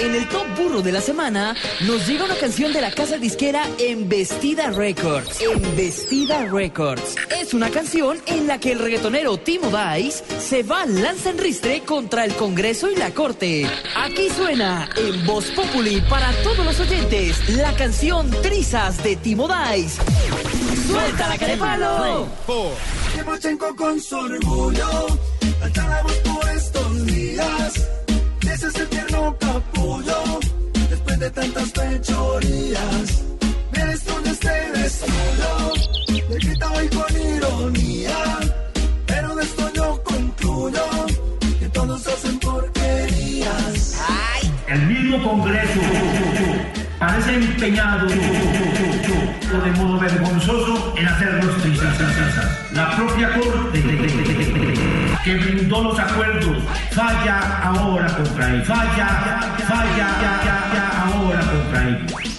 en el Top Burro de la semana, nos llega una canción de la casa disquera Embestida Records. Embestida Records. Es una canción en la que el reggaetonero Timo Dice se va lanza en ristre contra el Congreso y la Corte. Aquí suena en Voz Populi para todos los oyentes la canción Trizas de Timo Dice. ¡Suelta la carepalo! Timochenko con su orgullo, Ese es el tierno capullo, después de tantas fechorías. Eres un este desnudo, le grita hoy con ironía. Pero de esto yo concluyo que todos hacen porquerías. El mismo Congreso parece empeñado de modo vergonzoso en hacernos trizas. La propia Corte que brindó los acuerdos falla ahora contra él. Falla, falla, ya, ya, ahora contra él.